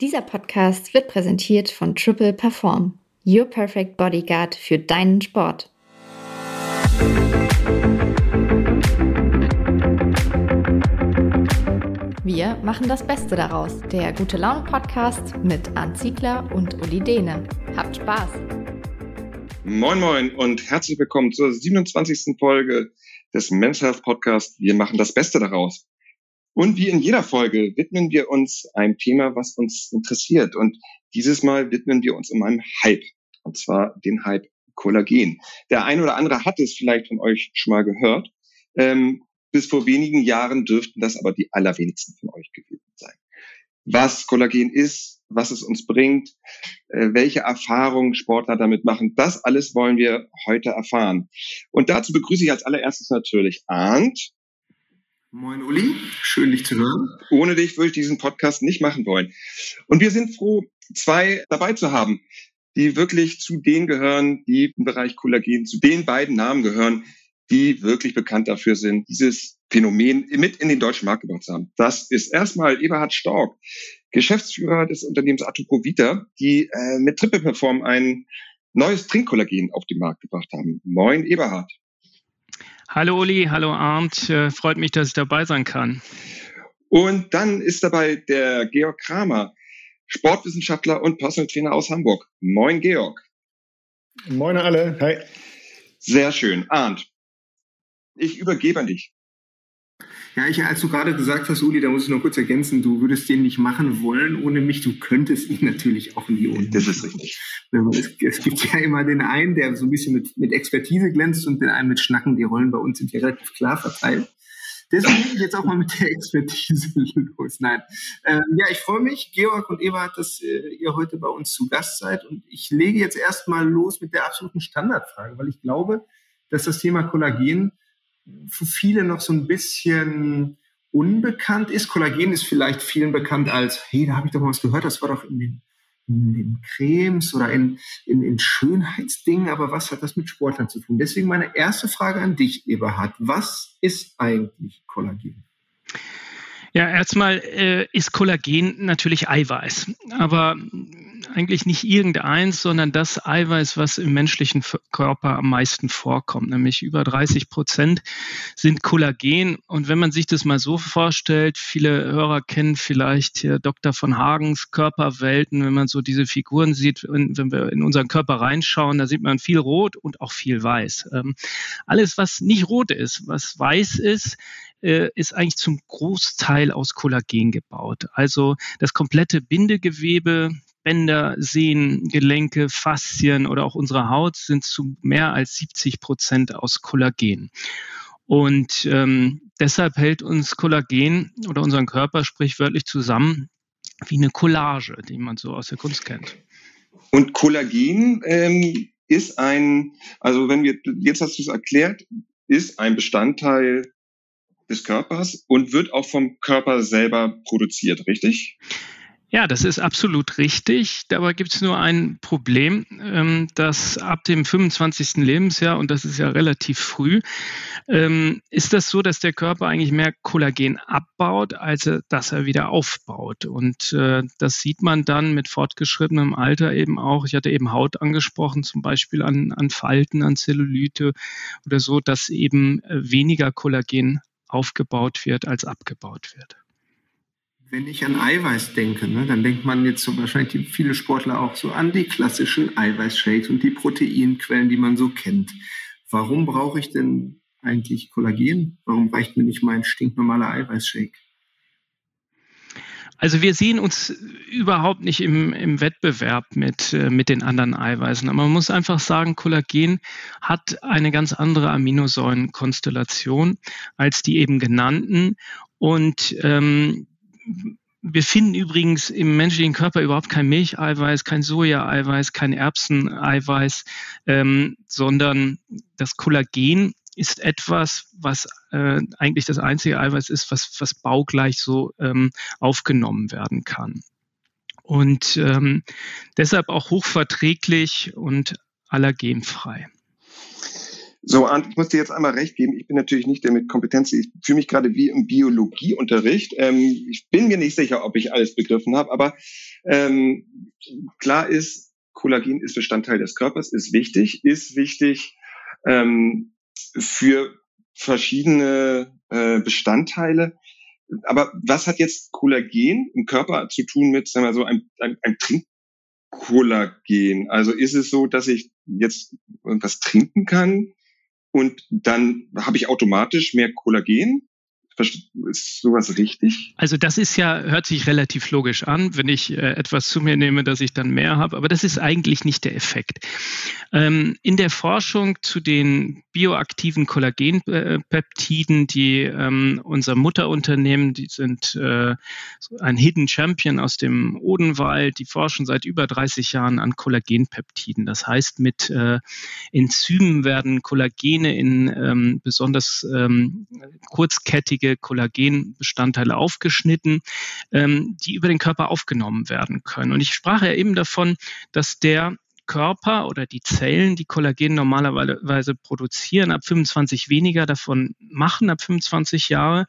Dieser Podcast wird präsentiert von Triple Perform, Your Perfect Bodyguard für deinen Sport. Wir machen das Beste daraus. Der Gute Laune Podcast mit Arndt Ziegler und Uli Dehne. Habt Spaß! Moin Moin und herzlich willkommen zur 27. Folge des Men's Health Podcast. Wir machen das Beste daraus. Und wie in jeder Folge widmen wir uns einem Thema, was uns interessiert. Und dieses Mal widmen wir uns um einen Hype. Und zwar den Hype Kollagen. Der ein oder andere hat es vielleicht von euch schon mal gehört. Ähm, bis vor wenigen Jahren dürften das aber die allerwenigsten von euch gewesen sein. Was Kollagen ist, was es uns bringt, äh, welche Erfahrungen Sportler damit machen, das alles wollen wir heute erfahren. Und dazu begrüße ich als allererstes natürlich Arndt. Moin Uli, schön dich zu hören. Ohne dich würde ich diesen Podcast nicht machen wollen. Und wir sind froh, zwei dabei zu haben, die wirklich zu denen gehören, die im Bereich Kollagen, zu den beiden Namen gehören, die wirklich bekannt dafür sind, dieses Phänomen mit in den deutschen Markt gebracht zu haben. Das ist erstmal Eberhard Stork, Geschäftsführer des Unternehmens Atoprovita, die äh, mit Triple Perform ein neues Trinkkollagen auf den Markt gebracht haben. Moin Eberhard. Hallo Uli, hallo Arndt, äh, freut mich, dass ich dabei sein kann. Und dann ist dabei der Georg Kramer, Sportwissenschaftler und Personal Trainer aus Hamburg. Moin Georg. Moin alle, hi. Sehr schön. Arndt, ich übergebe an dich. Ja, ich, als du gerade gesagt hast, Uli, da muss ich noch kurz ergänzen, du würdest den nicht machen wollen ohne mich, du könntest ihn natürlich auch nie ohne Das ist richtig. Es, es, gibt ja immer den einen, der so ein bisschen mit, mit Expertise glänzt und den einen mit Schnacken. Die Rollen bei uns sind ja relativ klar verteilt. Deswegen gehe ich jetzt auch mal mit der Expertise los. Nein. Ähm, ja, ich freue mich, Georg und Eva, dass äh, ihr heute bei uns zu Gast seid. Und ich lege jetzt erstmal los mit der absoluten Standardfrage, weil ich glaube, dass das Thema Kollagen für viele noch so ein bisschen unbekannt ist. Kollagen ist vielleicht vielen bekannt als, hey, da habe ich doch mal was gehört, das war doch in den, in den Cremes oder in, in, in Schönheitsdingen, aber was hat das mit Sportlern zu tun? Deswegen meine erste Frage an dich, Eberhard. Was ist eigentlich Kollagen? Ja, erstmal äh, ist Kollagen natürlich Eiweiß, aber eigentlich nicht irgendeins, sondern das Eiweiß, was im menschlichen Körper am meisten vorkommt, nämlich über 30 Prozent sind Kollagen. Und wenn man sich das mal so vorstellt, viele Hörer kennen vielleicht hier Dr. von Hagens Körperwelten, wenn man so diese Figuren sieht, wenn wir in unseren Körper reinschauen, da sieht man viel Rot und auch viel Weiß. Ähm, alles, was nicht rot ist, was weiß ist, äh, ist eigentlich zum Großteil aus Kollagen gebaut. Also das komplette Bindegewebe, Bänder, Sehnen, Gelenke, Faszien oder auch unsere Haut sind zu mehr als 70 Prozent aus Kollagen. Und ähm, deshalb hält uns Kollagen oder unseren Körper sprichwörtlich zusammen wie eine Collage, die man so aus der Kunst kennt. Und Kollagen ähm, ist ein, also wenn wir, jetzt hast du es erklärt, ist ein Bestandteil des Körpers und wird auch vom Körper selber produziert, richtig? Ja, das ist absolut richtig. Dabei gibt es nur ein Problem, ähm, dass ab dem 25. Lebensjahr, und das ist ja relativ früh, ähm, ist das so, dass der Körper eigentlich mehr Kollagen abbaut, als dass er wieder aufbaut. Und äh, das sieht man dann mit fortgeschrittenem Alter eben auch. Ich hatte eben Haut angesprochen, zum Beispiel an, an Falten, an Zellulyte oder so, dass eben äh, weniger Kollagen aufgebaut wird, als abgebaut wird. Wenn ich an Eiweiß denke, ne, dann denkt man jetzt so wahrscheinlich viele Sportler auch so an die klassischen Eiweißshakes und die Proteinquellen, die man so kennt. Warum brauche ich denn eigentlich Kollagen? Warum reicht mir nicht mein stinknormaler Eiweißshake? Also wir sehen uns überhaupt nicht im, im Wettbewerb mit, äh, mit den anderen Eiweißen. Aber man muss einfach sagen, Kollagen hat eine ganz andere Aminosäurenkonstellation als die eben genannten. Und ähm, wir finden übrigens im menschlichen Körper überhaupt kein Milcheiweiß, kein Sojaeiweiß, kein Erbseneiweiß, ähm, sondern das Kollagen ist etwas, was äh, eigentlich das einzige Eiweiß ist, was, was baugleich so ähm, aufgenommen werden kann. Und ähm, deshalb auch hochverträglich und allergenfrei. So, Arndt, ich muss dir jetzt einmal recht geben. Ich bin natürlich nicht der mit Kompetenz. Ich fühle mich gerade wie im Biologieunterricht. Ähm, ich bin mir nicht sicher, ob ich alles begriffen habe, aber ähm, klar ist, Kollagen ist Bestandteil des Körpers, ist wichtig, ist wichtig ähm, für verschiedene äh, Bestandteile. Aber was hat jetzt Kollagen im Körper zu tun mit, sagen wir so, einem, einem, einem Trinkkollagen? Also ist es so, dass ich jetzt irgendwas trinken kann, und dann habe ich automatisch mehr Kollagen ist sowas richtig? Also das ist ja, hört sich relativ logisch an, wenn ich äh, etwas zu mir nehme, dass ich dann mehr habe, aber das ist eigentlich nicht der Effekt. Ähm, in der Forschung zu den bioaktiven Kollagenpeptiden, die ähm, unser Mutterunternehmen, die sind äh, ein Hidden Champion aus dem Odenwald, die forschen seit über 30 Jahren an Kollagenpeptiden. Das heißt, mit äh, Enzymen werden Kollagene in ähm, besonders kurzkettige wichtige Kollagenbestandteile aufgeschnitten, ähm, die über den Körper aufgenommen werden können. Und ich sprach ja eben davon, dass der Körper oder die Zellen, die Kollagen normalerweise produzieren, ab 25 weniger davon machen, ab 25 Jahre.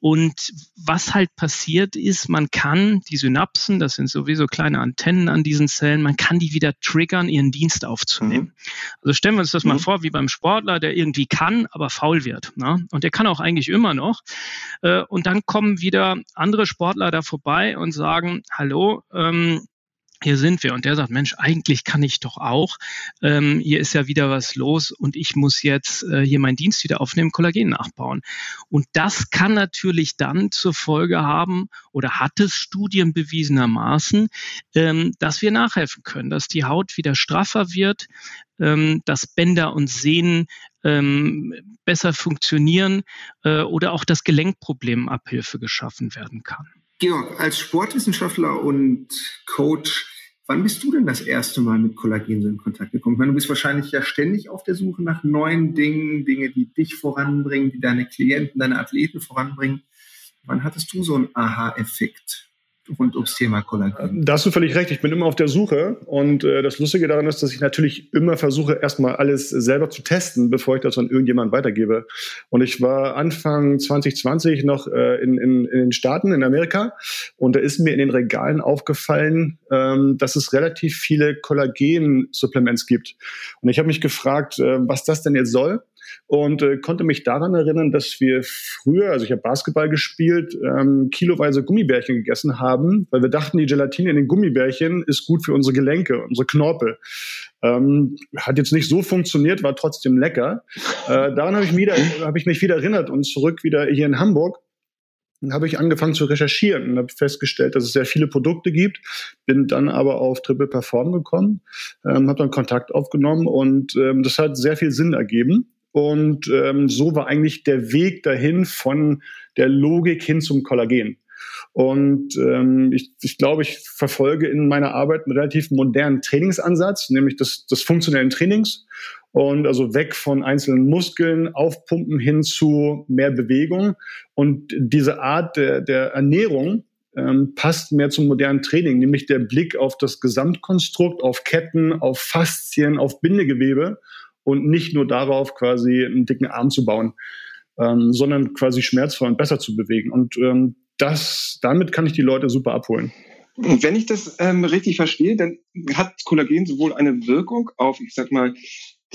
Und was halt passiert ist, man kann die Synapsen, das sind sowieso kleine Antennen an diesen Zellen, man kann die wieder triggern, ihren Dienst aufzunehmen. Mhm. Also stellen wir uns das mhm. mal vor, wie beim Sportler, der irgendwie kann, aber faul wird. Ne? Und der kann auch eigentlich immer noch. Äh, und dann kommen wieder andere Sportler da vorbei und sagen, hallo, ähm, hier sind wir. Und der sagt, Mensch, eigentlich kann ich doch auch. Ähm, hier ist ja wieder was los und ich muss jetzt äh, hier meinen Dienst wieder aufnehmen, Kollagen nachbauen. Und das kann natürlich dann zur Folge haben oder hat es Studien bewiesenermaßen, ähm, dass wir nachhelfen können, dass die Haut wieder straffer wird, ähm, dass Bänder und Sehnen ähm, besser funktionieren äh, oder auch das Gelenkproblem Abhilfe geschaffen werden kann. Georg, als Sportwissenschaftler und Coach, wann bist du denn das erste Mal mit Kollagen in Kontakt gekommen? Ich meine, du bist wahrscheinlich ja ständig auf der Suche nach neuen Dingen, Dinge, die dich voranbringen, die deine Klienten, deine Athleten voranbringen. Wann hattest du so einen Aha-Effekt? Rund ums Thema Kollagen. Da hast du völlig recht. Ich bin immer auf der Suche. Und äh, das Lustige daran ist, dass ich natürlich immer versuche, erstmal alles selber zu testen, bevor ich das an irgendjemand weitergebe. Und ich war Anfang 2020 noch äh, in, in, in den Staaten, in Amerika. Und da ist mir in den Regalen aufgefallen, ähm, dass es relativ viele Kollagen-Supplements gibt. Und ich habe mich gefragt, äh, was das denn jetzt soll und äh, konnte mich daran erinnern, dass wir früher, also ich habe Basketball gespielt, ähm, kiloweise Gummibärchen gegessen haben, weil wir dachten, die Gelatine in den Gummibärchen ist gut für unsere Gelenke, unsere Knorpel. Ähm, hat jetzt nicht so funktioniert, war trotzdem lecker. Äh, daran habe ich, wieder, hab ich mich wieder erinnert und zurück wieder hier in Hamburg habe ich angefangen zu recherchieren und habe festgestellt, dass es sehr viele Produkte gibt, bin dann aber auf Triple Perform gekommen, ähm, habe dann Kontakt aufgenommen und ähm, das hat sehr viel Sinn ergeben. Und ähm, so war eigentlich der Weg dahin von der Logik hin zum Kollagen. Und ähm, ich, ich glaube, ich verfolge in meiner Arbeit einen relativ modernen Trainingsansatz, nämlich des, des funktionellen Trainings. Und also weg von einzelnen Muskeln, aufpumpen hin zu mehr Bewegung. Und diese Art der, der Ernährung ähm, passt mehr zum modernen Training, nämlich der Blick auf das Gesamtkonstrukt, auf Ketten, auf Faszien, auf Bindegewebe und nicht nur darauf, quasi einen dicken Arm zu bauen, ähm, sondern quasi schmerzvoll und besser zu bewegen. Und ähm, das, damit kann ich die Leute super abholen. Und wenn ich das ähm, richtig verstehe, dann hat Kollagen sowohl eine Wirkung auf, ich sag mal,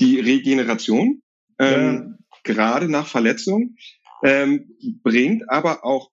die Regeneration, ähm, ja. gerade nach Verletzung, ähm, bringt aber auch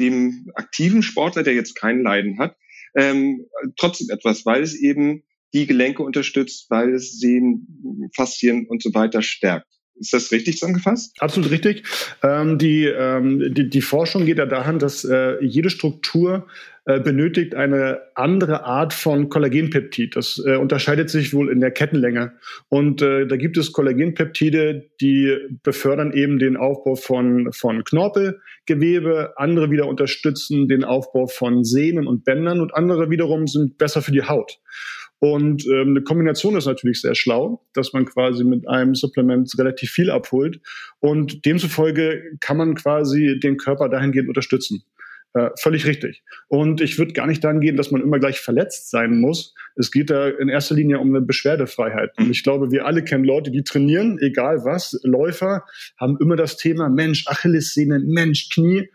dem aktiven Sportler, der jetzt kein Leiden hat, ähm, trotzdem etwas, weil es eben die Gelenke unterstützt, weil es Sehnen, Faszien und so weiter stärkt. Ist das richtig zusammengefasst? Absolut richtig. Ähm, die, ähm, die, die Forschung geht ja daran, dass äh, jede Struktur äh, benötigt eine andere Art von Kollagenpeptid. Das äh, unterscheidet sich wohl in der Kettenlänge. Und äh, da gibt es Kollagenpeptide, die befördern eben den Aufbau von, von Knorpelgewebe, andere wieder unterstützen den Aufbau von Sehnen und Bändern und andere wiederum sind besser für die Haut. Und ähm, eine Kombination ist natürlich sehr schlau, dass man quasi mit einem Supplement relativ viel abholt. Und demzufolge kann man quasi den Körper dahingehend unterstützen. Äh, völlig richtig. Und ich würde gar nicht daran gehen, dass man immer gleich verletzt sein muss. Es geht da in erster Linie um eine Beschwerdefreiheit. Und ich glaube, wir alle kennen Leute, die trainieren, egal was. Läufer haben immer das Thema Mensch, Achillessehne, Mensch, Knie.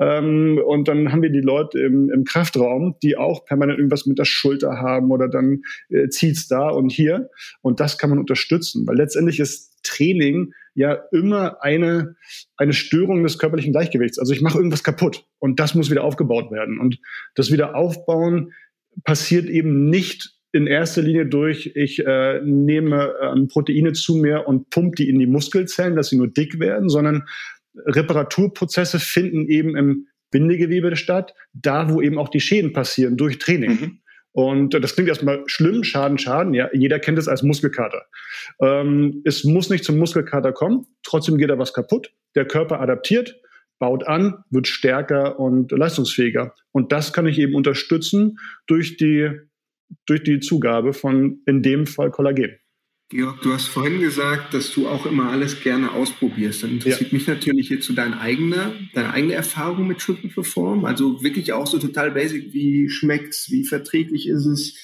Ähm, und dann haben wir die Leute im, im Kraftraum, die auch permanent irgendwas mit der Schulter haben oder dann äh, zieht's da und hier. Und das kann man unterstützen, weil letztendlich ist Training ja immer eine, eine Störung des körperlichen Gleichgewichts. Also ich mache irgendwas kaputt und das muss wieder aufgebaut werden. Und das Wiederaufbauen passiert eben nicht in erster Linie durch, ich äh, nehme äh, Proteine zu mir und pumpe die in die Muskelzellen, dass sie nur dick werden, sondern Reparaturprozesse finden eben im Bindegewebe statt, da wo eben auch die Schäden passieren durch Training. Mhm. Und das klingt erstmal schlimm, Schaden, Schaden. Ja, jeder kennt es als Muskelkater. Ähm, es muss nicht zum Muskelkater kommen, trotzdem geht da was kaputt. Der Körper adaptiert, baut an, wird stärker und leistungsfähiger. Und das kann ich eben unterstützen durch die, durch die Zugabe von, in dem Fall Kollagen. Georg, du hast vorhin gesagt, dass du auch immer alles gerne ausprobierst. Dann interessiert ja. mich natürlich jetzt so deine eigene, deine eigene Erfahrung mit Triple Perform. Also wirklich auch so total basic, wie schmeckt's, wie verträglich ist es,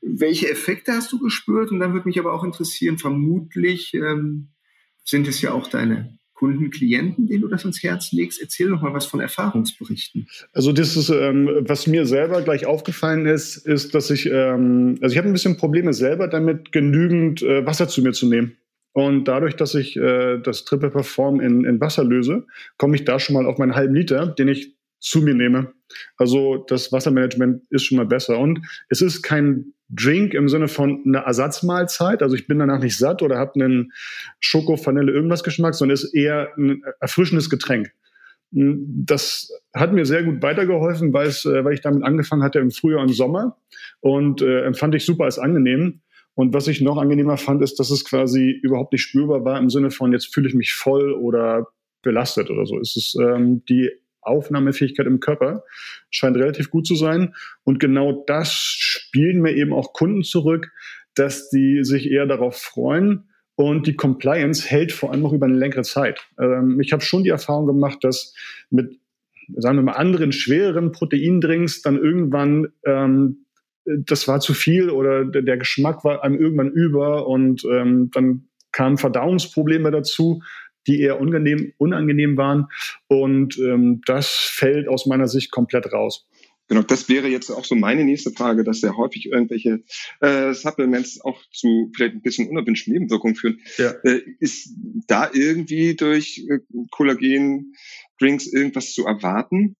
welche Effekte hast du gespürt? Und dann würde mich aber auch interessieren, vermutlich ähm, sind es ja auch deine Kunden, Klienten, denen du das ins Herz legst? Erzähl doch mal was von Erfahrungsberichten. Also das ist, ähm, was mir selber gleich aufgefallen ist, ist, dass ich, ähm, also ich habe ein bisschen Probleme selber damit, genügend äh, Wasser zu mir zu nehmen. Und dadurch, dass ich äh, das Triple Perform in, in Wasser löse, komme ich da schon mal auf meinen halben Liter, den ich zu mir nehme. Also das Wassermanagement ist schon mal besser. Und es ist kein Drink im Sinne von einer Ersatzmahlzeit. Also ich bin danach nicht satt oder habe einen Schoko, Vanille, irgendwas Geschmack, sondern es ist eher ein erfrischendes Getränk. Das hat mir sehr gut weitergeholfen, weil, es, äh, weil ich damit angefangen hatte im Frühjahr und Sommer und äh, empfand ich super als angenehm. Und was ich noch angenehmer fand, ist, dass es quasi überhaupt nicht spürbar war im Sinne von, jetzt fühle ich mich voll oder belastet oder so. Es ist ähm, die Aufnahmefähigkeit im Körper scheint relativ gut zu sein. Und genau das spielen mir eben auch Kunden zurück, dass die sich eher darauf freuen. Und die Compliance hält vor allem auch über eine längere Zeit. Ähm, ich habe schon die Erfahrung gemacht, dass mit, sagen wir mal, anderen schwereren Proteindrinks dann irgendwann ähm, das war zu viel oder der, Geschmack war einem irgendwann über und ähm, dann kamen Verdauungsprobleme dazu die eher unangenehm, unangenehm waren. Und ähm, das fällt aus meiner Sicht komplett raus. Genau, das wäre jetzt auch so meine nächste Frage, dass sehr häufig irgendwelche äh, Supplements auch zu vielleicht ein bisschen unerwünschten Nebenwirkungen führen. Ja. Äh, ist da irgendwie durch äh, Kollagen-Drinks irgendwas zu erwarten?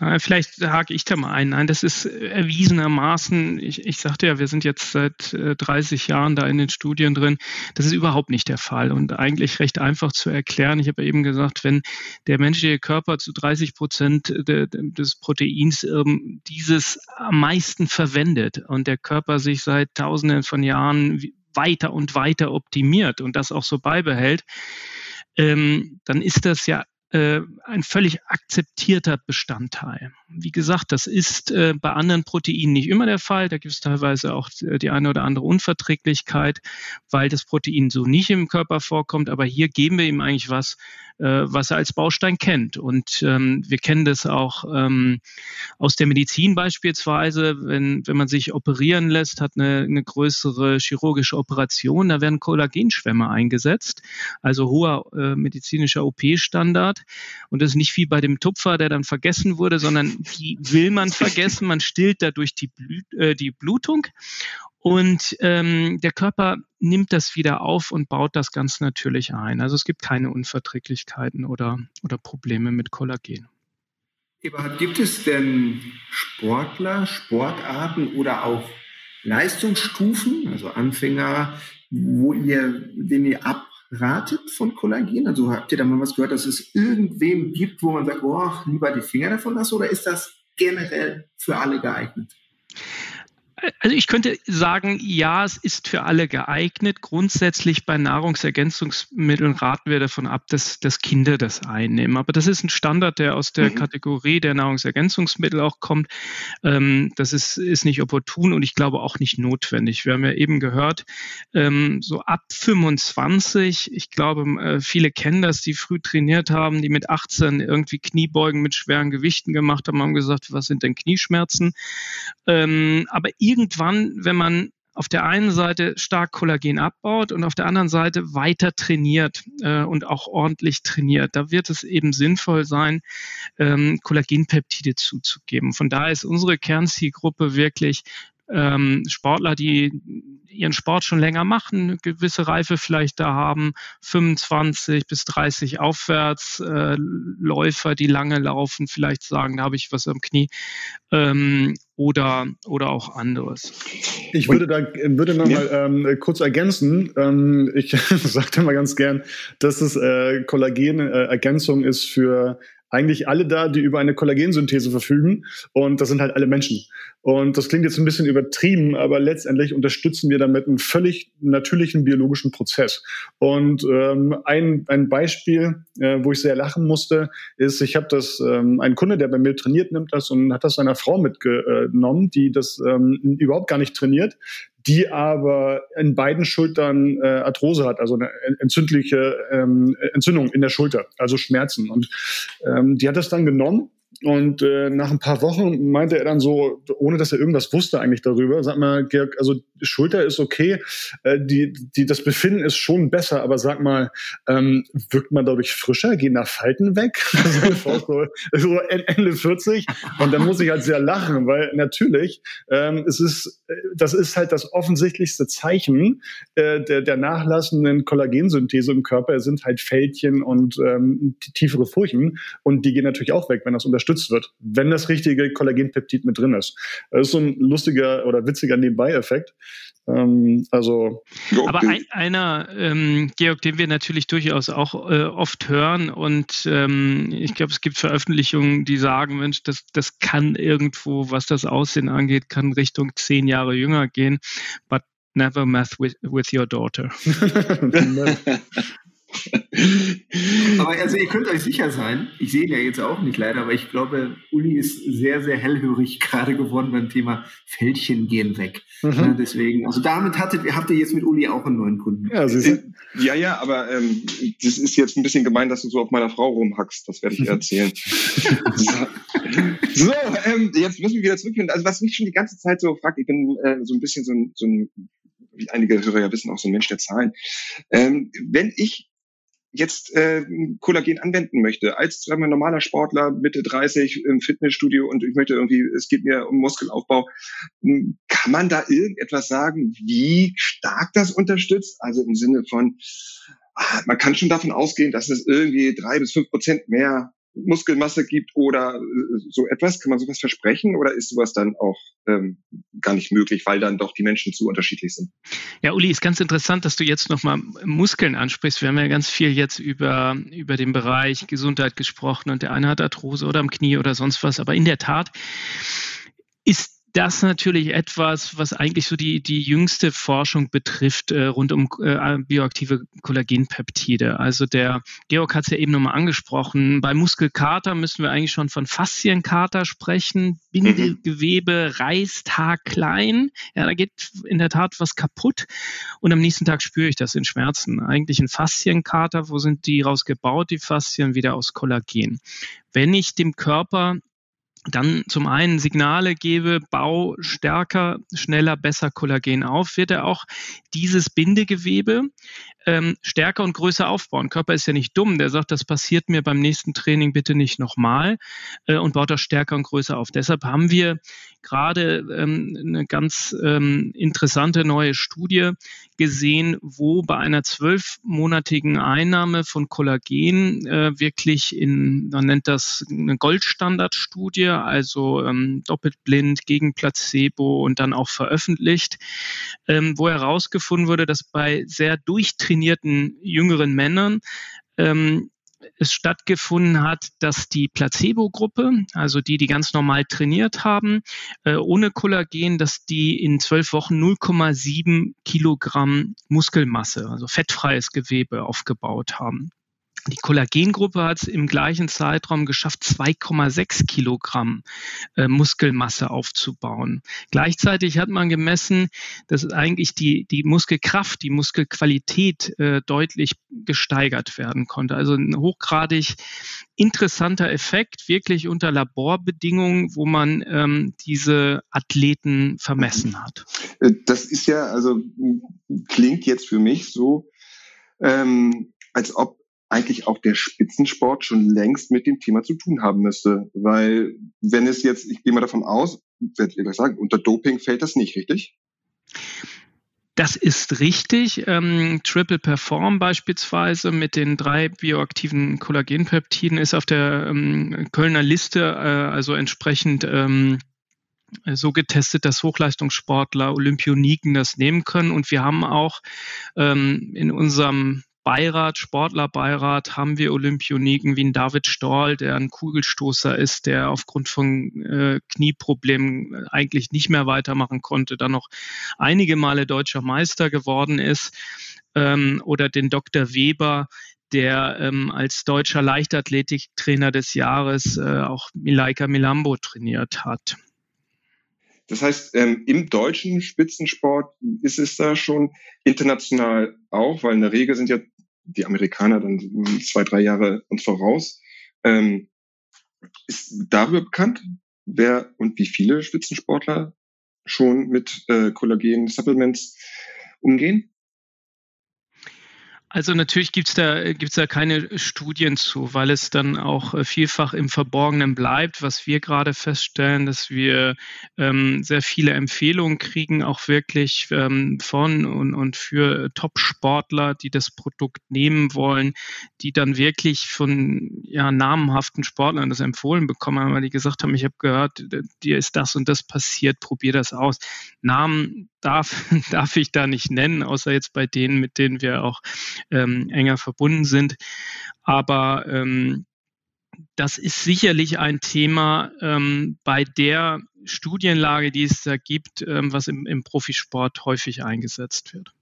Äh, vielleicht hake ich da mal ein. Nein, das ist erwiesenermaßen, ich, ich sagte ja, wir sind jetzt seit 30 äh, Jahren da in den Studien drin. Das ist überhaupt nicht der Fall und eigentlich recht einfach zu erklären. Ich habe eben gesagt, wenn der menschliche Körper zu 30 Prozent des Proteins ähm, dieses am meisten verwendet und der Körper sich seit Tausenden von Jahren weiter und weiter optimiert und das auch so beibehält, ähm, dann ist das ja äh, ein völlig akzeptierter Bestandteil. Wie gesagt, das ist äh, bei anderen Proteinen nicht immer der Fall. Da gibt es teilweise auch äh, die eine oder andere Unverträglichkeit, weil das Protein so nicht im Körper vorkommt. Aber hier geben wir ihm eigentlich was, äh, was er als Baustein kennt. Und ähm, wir kennen das auch ähm, aus der Medizin beispielsweise, wenn, wenn man sich operieren lässt, hat eine, eine größere chirurgische Operation, da werden Kollagenschwämme eingesetzt, also hoher äh, medizinischer OP-Standard. Und das ist nicht wie bei dem Tupfer, der dann vergessen wurde, sondern die will man vergessen. Man stillt dadurch die, Blut, äh, die Blutung. Und ähm, der Körper nimmt das wieder auf und baut das ganz natürlich ein. Also es gibt keine Unverträglichkeiten oder, oder Probleme mit Kollagen. Eberhard, gibt es denn Sportler, Sportarten oder auch Leistungsstufen, also Anfänger, wo ihr, den ihr ab ratet von Kollagen? Also habt ihr da mal was gehört, dass es irgendwem gibt, wo man sagt, oh, lieber die Finger davon lassen oder ist das generell für alle geeignet? Also ich könnte sagen, ja, es ist für alle geeignet. Grundsätzlich bei Nahrungsergänzungsmitteln raten wir davon ab, dass, dass Kinder das einnehmen. Aber das ist ein Standard, der aus der mhm. Kategorie der Nahrungsergänzungsmittel auch kommt. Ähm, das ist, ist nicht opportun und ich glaube auch nicht notwendig. Wir haben ja eben gehört, ähm, so ab 25, ich glaube, äh, viele kennen das, die früh trainiert haben, die mit 18 irgendwie Kniebeugen mit schweren Gewichten gemacht haben, haben gesagt, was sind denn Knieschmerzen? Ähm, aber irgendwann, wenn man auf der einen Seite stark Kollagen abbaut und auf der anderen Seite weiter trainiert äh, und auch ordentlich trainiert. Da wird es eben sinnvoll sein, ähm, Kollagenpeptide zuzugeben. Von daher ist unsere Kernzielgruppe wirklich ähm, Sportler, die ihren Sport schon länger machen, eine gewisse Reife vielleicht da haben, 25 bis 30 aufwärts, äh, Läufer, die lange laufen, vielleicht sagen, da habe ich was am Knie ähm, oder, oder auch anderes. Ich würde da würde noch ja. mal ähm, kurz ergänzen. Ähm, ich sagte mal ganz gern, dass es äh, Kollagen-Ergänzung äh, ist für eigentlich alle da, die über eine Kollagensynthese verfügen. Und das sind halt alle Menschen. Und das klingt jetzt ein bisschen übertrieben, aber letztendlich unterstützen wir damit einen völlig natürlichen biologischen Prozess. Und ähm, ein, ein Beispiel, äh, wo ich sehr lachen musste, ist, ich habe das, ähm, ein Kunde, der bei mir trainiert, nimmt das und hat das seiner Frau mitgenommen, die das ähm, überhaupt gar nicht trainiert die aber in beiden Schultern äh, Arthrose hat, also eine entzündliche ähm, Entzündung in der Schulter, also Schmerzen. Und ähm, die hat das dann genommen und äh, nach ein paar Wochen meinte er dann so, ohne dass er irgendwas wusste eigentlich darüber, sag mal, Georg, also Schulter ist okay, äh, die, die, das Befinden ist schon besser, aber sag mal, ähm, wirkt man dadurch frischer, gehen da Falten weg? so, so Ende 40. Und dann muss ich halt sehr lachen, weil natürlich, ähm, es ist, das ist halt das offensichtlichste Zeichen äh, der, der nachlassenden Kollagensynthese im Körper. Es sind halt Fältchen und ähm, tiefere Furchen und die gehen natürlich auch weg, wenn das unterstützt unterstützt wird, wenn das richtige Kollagenpeptid mit drin ist. Das ist so ein lustiger oder witziger Nebenbei-Effekt. Ähm, also, Aber ein, einer, ähm, Georg, den wir natürlich durchaus auch äh, oft hören und ähm, ich glaube, es gibt Veröffentlichungen, die sagen, Mensch, das, das kann irgendwo, was das Aussehen angeht, kann Richtung zehn Jahre jünger gehen. But never mess with, with your daughter. aber also ihr könnt euch sicher sein, ich sehe ihn ja jetzt auch nicht leider, aber ich glaube, Uli ist sehr, sehr hellhörig gerade geworden beim Thema Fältchen gehen weg. Mhm. Ja, deswegen, also damit hattet, habt ihr jetzt mit Uli auch einen neuen Kunden. Ja, Sie ja, ja, aber ähm, das ist jetzt ein bisschen gemein, dass du so auf meiner Frau rumhackst. Das werde ich dir erzählen. so, ähm, jetzt müssen wir wieder zurückgehen. Also was mich schon die ganze Zeit so fragt, ich bin äh, so ein bisschen so ein, so ein wie einige Hörer ja wissen, auch so ein Mensch der Zahlen. Ähm, wenn ich jetzt äh, Kollagen anwenden möchte, als sagen wir, normaler Sportler, Mitte 30 im Fitnessstudio und ich möchte irgendwie, es geht mir um Muskelaufbau, hm, kann man da irgendetwas sagen, wie stark das unterstützt? Also im Sinne von, ah, man kann schon davon ausgehen, dass es irgendwie drei bis fünf Prozent mehr Muskelmasse gibt oder äh, so etwas? Kann man sowas versprechen oder ist sowas dann auch ähm, gar nicht möglich, weil dann doch die Menschen zu unterschiedlich sind? Ja, Uli, ist ganz interessant, dass du jetzt nochmal Muskeln ansprichst. Wir haben ja ganz viel jetzt über, über den Bereich Gesundheit gesprochen und der eine hat Arthrose oder am Knie oder sonst was. Aber in der Tat ist das natürlich etwas, was eigentlich so die, die jüngste Forschung betrifft äh, rund um äh, bioaktive Kollagenpeptide. Also der Georg hat es ja eben nochmal angesprochen. Bei Muskelkater müssen wir eigentlich schon von Faszienkater sprechen. Bindegewebe reißt haarklein. Ja, da geht in der Tat was kaputt. Und am nächsten Tag spüre ich das in Schmerzen. Eigentlich ein Faszienkater. Wo sind die rausgebaut, die Faszien? Wieder aus Kollagen. Wenn ich dem Körper dann zum einen Signale gebe, bau stärker, schneller, besser Kollagen auf, wird er auch dieses Bindegewebe ähm, stärker und größer aufbauen. Körper ist ja nicht dumm, der sagt, das passiert mir beim nächsten Training bitte nicht nochmal äh, und baut das stärker und größer auf. Deshalb haben wir gerade ähm, eine ganz ähm, interessante neue Studie gesehen, wo bei einer zwölfmonatigen Einnahme von Kollagen äh, wirklich in, man nennt das eine Goldstandardstudie, also ähm, doppelt blind gegen Placebo und dann auch veröffentlicht, ähm, wo herausgefunden wurde, dass bei sehr durchtrainierten jüngeren Männern ähm, es stattgefunden hat, dass die Placebo-Gruppe, also die, die ganz normal trainiert haben, äh, ohne Kollagen, dass die in zwölf Wochen 0,7 Kilogramm Muskelmasse, also fettfreies Gewebe aufgebaut haben. Die Kollagengruppe hat es im gleichen Zeitraum geschafft, 2,6 Kilogramm äh, Muskelmasse aufzubauen. Gleichzeitig hat man gemessen, dass eigentlich die, die Muskelkraft, die Muskelqualität äh, deutlich gesteigert werden konnte. Also ein hochgradig interessanter Effekt, wirklich unter Laborbedingungen, wo man ähm, diese Athleten vermessen hat. Äh, das ist ja, also klingt jetzt für mich so, ähm, als ob eigentlich auch der Spitzensport schon längst mit dem Thema zu tun haben müsste. Weil wenn es jetzt, ich gehe mal davon aus, werdet ihr gleich sagen, unter Doping fällt das nicht, richtig? Das ist richtig. Ähm, Triple Perform beispielsweise mit den drei bioaktiven Kollagenpeptiden ist auf der ähm, Kölner Liste, äh, also entsprechend ähm, so getestet, dass Hochleistungssportler, Olympioniken das nehmen können. Und wir haben auch ähm, in unserem Beirat, Sportlerbeirat, haben wir Olympioniken wie ein David Storl, der ein Kugelstoßer ist, der aufgrund von äh, Knieproblemen eigentlich nicht mehr weitermachen konnte, dann noch einige Male deutscher Meister geworden ist, ähm, oder den Dr. Weber, der ähm, als deutscher Leichtathletiktrainer des Jahres äh, auch Milaika Milambo trainiert hat. Das heißt, ähm, im deutschen Spitzensport ist es da schon international auch, weil in der Regel sind ja die Amerikaner dann zwei, drei Jahre uns voraus. Ähm, ist darüber bekannt, wer und wie viele Spitzensportler schon mit äh, Kollagen-Supplements umgehen? Also natürlich gibt's da, gibt's da keine Studien zu, weil es dann auch äh, vielfach im Verborgenen bleibt. Was wir gerade feststellen, dass wir ähm, sehr viele Empfehlungen kriegen, auch wirklich ähm, von und, und für Top-Sportler, die das Produkt nehmen wollen, die dann wirklich von ja, namenhaften Sportlern das empfohlen bekommen, weil die gesagt haben, ich habe gehört, dir ist das und das passiert, probier das aus. Namen darf, darf ich da nicht nennen, außer jetzt bei denen, mit denen wir auch ähm, enger verbunden sind. Aber ähm, das ist sicherlich ein Thema ähm, bei der Studienlage, die es da gibt, ähm, was im, im Profisport häufig eingesetzt wird.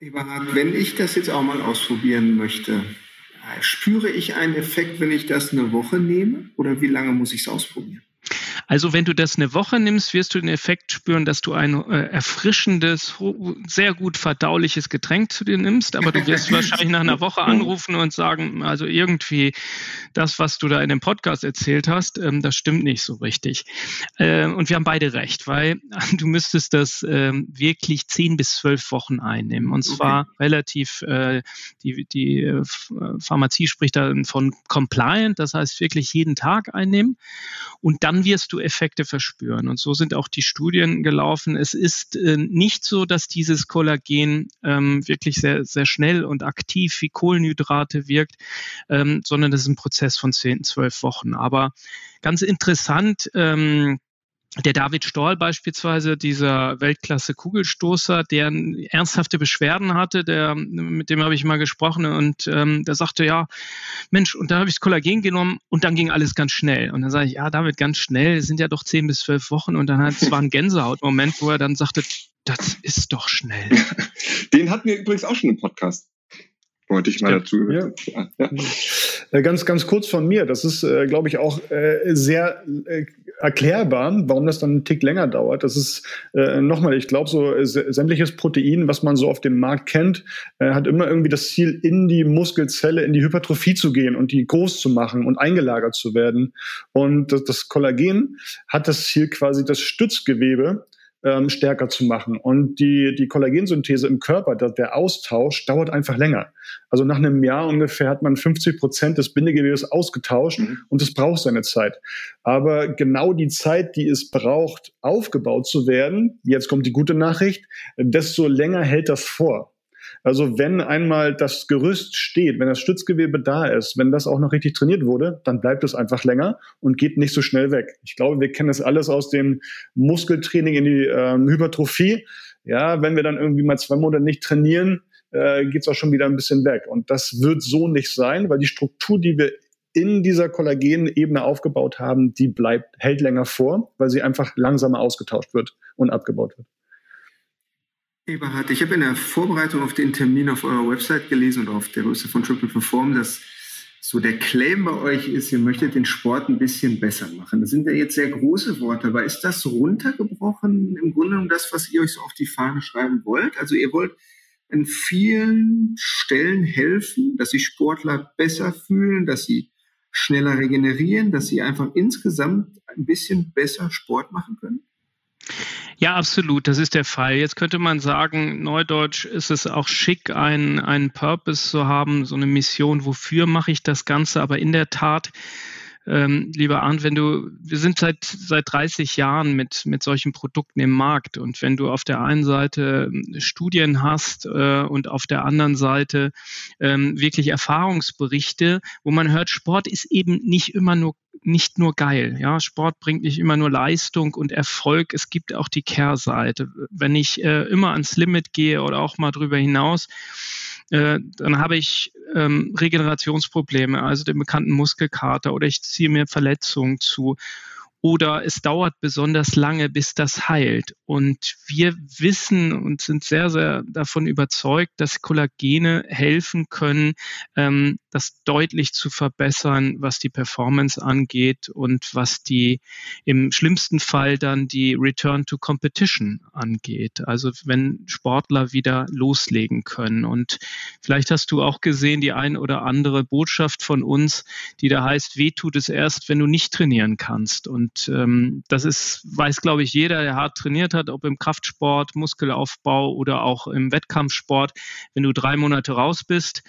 Eberhard, wenn ich das jetzt auch mal ausprobieren möchte, spüre ich einen Effekt, wenn ich das eine Woche nehme oder wie lange muss ich es ausprobieren? Also wenn du das eine Woche nimmst, wirst du den Effekt spüren, dass du ein äh, erfrischendes, sehr gut verdauliches Getränk zu dir nimmst, aber du wirst wahrscheinlich nach einer Woche anrufen und sagen, also irgendwie das, was du da in dem Podcast erzählt hast, ähm, das stimmt nicht so richtig. Äh, und wir haben beide recht, weil du müsstest das äh, wirklich zehn bis zwölf Wochen einnehmen. Und zwar okay. relativ, äh, die, die äh, Pharmazie spricht dann von compliant, das heißt wirklich jeden Tag einnehmen. Und dann wirst du Effekte verspüren. Und so sind auch die Studien gelaufen. Es ist äh, nicht so, dass dieses Kollagen ähm, wirklich sehr, sehr schnell und aktiv wie Kohlenhydrate wirkt, ähm, sondern das ist ein Prozess von zehn, zwölf Wochen. Aber ganz interessant, ähm, der David Stoll beispielsweise, dieser Weltklasse-Kugelstoßer, der ernsthafte Beschwerden hatte, der, mit dem habe ich mal gesprochen und ähm, der sagte, ja, Mensch, und da habe ich das Kollagen genommen und dann ging alles ganz schnell. Und dann sage ich, ja, David, ganz schnell, sind ja doch zehn bis zwölf Wochen und dann hat es war ein Gänsehautmoment, wo er dann sagte, das ist doch schnell. Den hatten wir übrigens auch schon im Podcast wollte ich mal dazu. Ja. Ja. Äh, ganz, ganz kurz von mir. Das ist, äh, glaube ich, auch äh, sehr äh, erklärbar, warum das dann einen Tick länger dauert. Das ist äh, nochmal, ich glaube, so äh, sämtliches Protein, was man so auf dem Markt kennt, äh, hat immer irgendwie das Ziel, in die Muskelzelle, in die Hypertrophie zu gehen und die groß zu machen und eingelagert zu werden. Und das, das Kollagen hat das Ziel, quasi das Stützgewebe ähm, stärker zu machen. Und die, die Kollagensynthese im Körper, der, der Austausch dauert einfach länger. Also nach einem Jahr ungefähr hat man 50 Prozent des Bindegewebes ausgetauscht mhm. und es braucht seine Zeit. Aber genau die Zeit, die es braucht, aufgebaut zu werden, jetzt kommt die gute Nachricht, desto länger hält das vor. Also wenn einmal das Gerüst steht, wenn das Stützgewebe da ist, wenn das auch noch richtig trainiert wurde, dann bleibt es einfach länger und geht nicht so schnell weg. Ich glaube, wir kennen das alles aus dem Muskeltraining in die ähm, Hypertrophie. Ja, wenn wir dann irgendwie mal zwei Monate nicht trainieren, äh, geht es auch schon wieder ein bisschen weg. Und das wird so nicht sein, weil die Struktur, die wir in dieser Kollagenebene aufgebaut haben, die bleibt, hält länger vor, weil sie einfach langsamer ausgetauscht wird und abgebaut wird. Eberhard, ich habe in der Vorbereitung auf den Termin auf eurer Website gelesen und auf der Größe von Triple Perform, dass so der Claim bei euch ist, ihr möchtet den Sport ein bisschen besser machen. Das sind ja jetzt sehr große Worte, aber ist das runtergebrochen im Grunde um das, was ihr euch so auf die Fahne schreiben wollt? Also ihr wollt an vielen Stellen helfen, dass sich Sportler besser fühlen, dass sie schneller regenerieren, dass sie einfach insgesamt ein bisschen besser Sport machen können? Ja, absolut, das ist der Fall. Jetzt könnte man sagen, neudeutsch ist es auch schick, einen, einen Purpose zu haben, so eine Mission, wofür mache ich das Ganze, aber in der Tat ähm, lieber Arndt, wenn du, wir sind seit, seit 30 Jahren mit, mit solchen Produkten im Markt und wenn du auf der einen Seite ähm, Studien hast äh, und auf der anderen Seite ähm, wirklich Erfahrungsberichte, wo man hört, Sport ist eben nicht immer nur nicht nur geil. Ja, Sport bringt nicht immer nur Leistung und Erfolg. Es gibt auch die Kehrseite. Wenn ich äh, immer ans Limit gehe oder auch mal drüber hinaus, äh, dann habe ich ähm, Regenerationsprobleme, also den bekannten Muskelkater oder ich ziehe mir Verletzungen zu oder es dauert besonders lange, bis das heilt. Und wir wissen und sind sehr, sehr davon überzeugt, dass Kollagene helfen können, ähm, das deutlich zu verbessern, was die Performance angeht und was die im schlimmsten Fall dann die Return to Competition angeht. Also wenn Sportler wieder loslegen können. Und vielleicht hast du auch gesehen, die ein oder andere Botschaft von uns, die da heißt, weh tut es erst, wenn du nicht trainieren kannst. Und ähm, das ist, weiß, glaube ich, jeder, der hart trainiert hat, ob im Kraftsport, Muskelaufbau oder auch im Wettkampfsport. Wenn du drei Monate raus bist,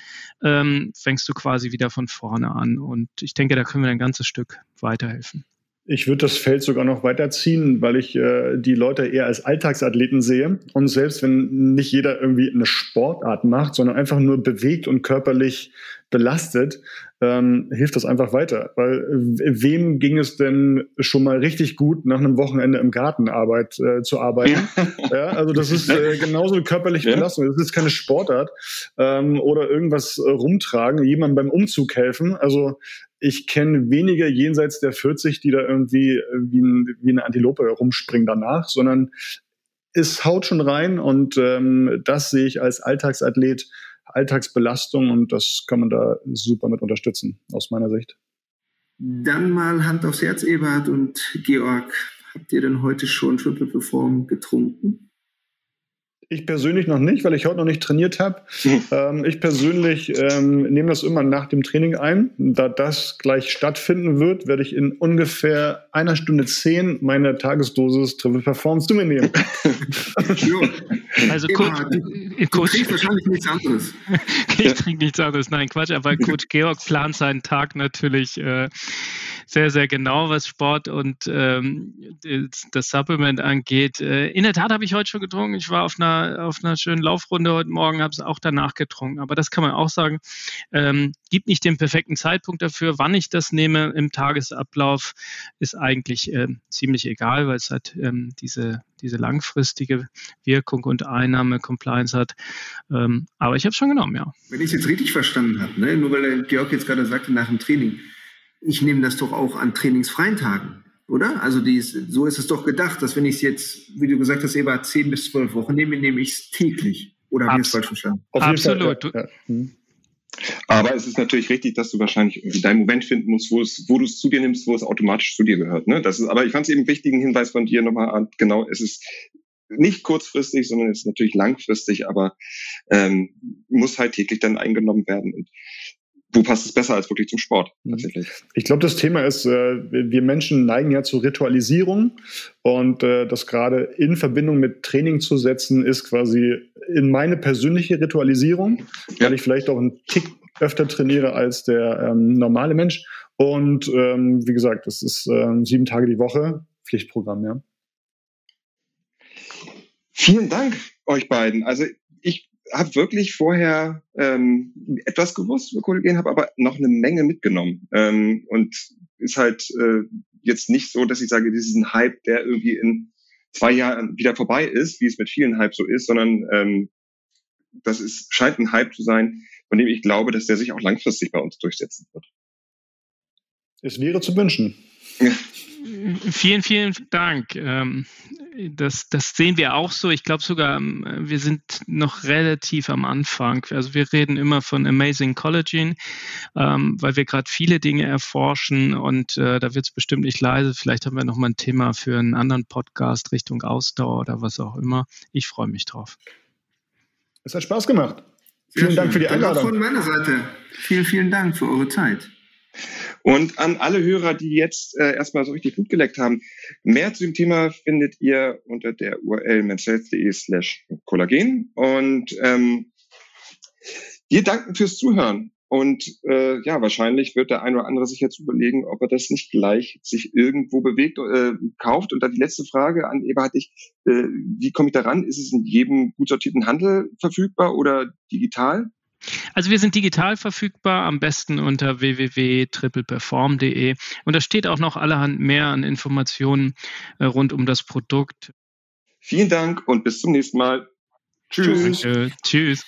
ähm, fängst du quasi wieder von vorne an. Und ich denke, da können wir ein ganzes Stück weiterhelfen. Ich würde das Feld sogar noch weiterziehen, weil ich äh, die Leute eher als Alltagsathleten sehe. Und selbst wenn nicht jeder irgendwie eine Sportart macht, sondern einfach nur bewegt und körperlich belastet, ähm, hilft das einfach weiter. Weil wem ging es denn schon mal richtig gut, nach einem Wochenende im Garten Arbeit äh, zu arbeiten? ja, also das ist äh, genauso eine körperliche Belastung. Das ist keine Sportart ähm, oder irgendwas äh, rumtragen, jemandem beim Umzug helfen. Also ich kenne wenige jenseits der 40, die da irgendwie äh, wie, ein, wie eine Antilope rumspringen danach, sondern es haut schon rein und ähm, das sehe ich als Alltagsathlet Alltagsbelastung und das kann man da super mit unterstützen, aus meiner Sicht. Dann mal Hand aufs Herz, Ebert und Georg. Habt ihr denn heute schon Triple Perform getrunken? Ich persönlich noch nicht, weil ich heute noch nicht trainiert habe. Mhm. Ähm, ich persönlich ähm, nehme das immer nach dem Training ein. Da das gleich stattfinden wird, werde ich in ungefähr einer Stunde zehn meine Tagesdosis Triple Performance zu mir nehmen. also Coach, du, Coach, trinkst wahrscheinlich nichts anderes. ich trinke nichts anderes. Nein, Quatsch. Aber Coach Georg plant seinen Tag natürlich äh, sehr, sehr genau, was Sport und ähm, das Supplement angeht. Äh, in der Tat habe ich heute schon getrunken. Ich war auf einer, auf einer schönen Laufrunde heute Morgen, habe es auch danach getrunken. Aber das kann man auch sagen. Ähm, gibt nicht den perfekten Zeitpunkt dafür. Wann ich das nehme im Tagesablauf, ist eigentlich äh, ziemlich egal, weil es halt ähm, diese, diese langfristige Wirkung und Einnahme, Compliance hat. Ähm, aber ich habe es schon genommen, ja. Wenn ich es jetzt richtig verstanden habe, ne? nur weil der Georg jetzt gerade sagte, nach dem Training, ich nehme das doch auch an trainingsfreien Tagen, oder? Also die ist, so ist es doch gedacht, dass wenn ich es jetzt, wie du gesagt hast, Eva, 10 bis 12 Wochen nehme, nehme ich es täglich. Oder habe ich es falsch verstanden? Absolut. Fall, ja. Hm. Aber es ist natürlich richtig, dass du wahrscheinlich deinen Moment finden musst, wo es, wo du es zu dir nimmst, wo es automatisch zu dir gehört. Ne? Das ist, aber ich fand es eben einen wichtigen Hinweis von dir nochmal an. Genau, es ist nicht kurzfristig, sondern es ist natürlich langfristig, aber ähm, muss halt täglich dann eingenommen werden. Und wo passt es besser als wirklich zum Sport mhm. tatsächlich? Ich glaube, das Thema ist, äh, wir Menschen neigen ja zur Ritualisierung und äh, das gerade in Verbindung mit Training zu setzen, ist quasi in meine persönliche Ritualisierung, ja. weil ich vielleicht auch einen Tick öfter trainiere als der ähm, normale Mensch. Und ähm, wie gesagt, das ist ähm, sieben Tage die Woche, Pflichtprogramm, ja. Vielen Dank euch beiden. Also ich habe wirklich vorher ähm, etwas gewusst über Kollagen, habe aber noch eine Menge mitgenommen. Ähm, und ist halt äh, jetzt nicht so, dass ich sage, diesen Hype, der irgendwie in zwei Jahren wieder vorbei ist, wie es mit vielen Hype so ist, sondern ähm, das ist, scheint ein Hype zu sein, von dem ich glaube, dass der sich auch langfristig bei uns durchsetzen wird. Es wäre zu wünschen. Vielen, vielen Dank. Ähm, das, das sehen wir auch so. Ich glaube sogar, ähm, wir sind noch relativ am Anfang. Also wir reden immer von Amazing Collagen, ähm, weil wir gerade viele Dinge erforschen und äh, da wird es bestimmt nicht leise. Vielleicht haben wir noch mal ein Thema für einen anderen Podcast Richtung Ausdauer oder was auch immer. Ich freue mich drauf. Es hat Spaß gemacht. Vielen Dank für die Einladung. Von meiner Seite. Vielen, vielen Dank für eure Zeit. Und an alle Hörer, die jetzt äh, erstmal so richtig Blut geleckt haben, mehr zu dem Thema findet ihr unter der URL menshealth.de slash Kollagen. Und ähm, wir danken fürs Zuhören. Und äh, ja, wahrscheinlich wird der ein oder andere sich jetzt überlegen, ob er das nicht gleich sich irgendwo bewegt, äh, kauft. Und dann die letzte Frage an Eva hatte ich, äh, wie komme ich daran? Ist es in jedem gut sortierten Handel verfügbar oder digital? Also wir sind digital verfügbar, am besten unter www.tripleperform.de und da steht auch noch allerhand mehr an Informationen äh, rund um das Produkt. Vielen Dank und bis zum nächsten Mal. Tschüss. Danke. Tschüss.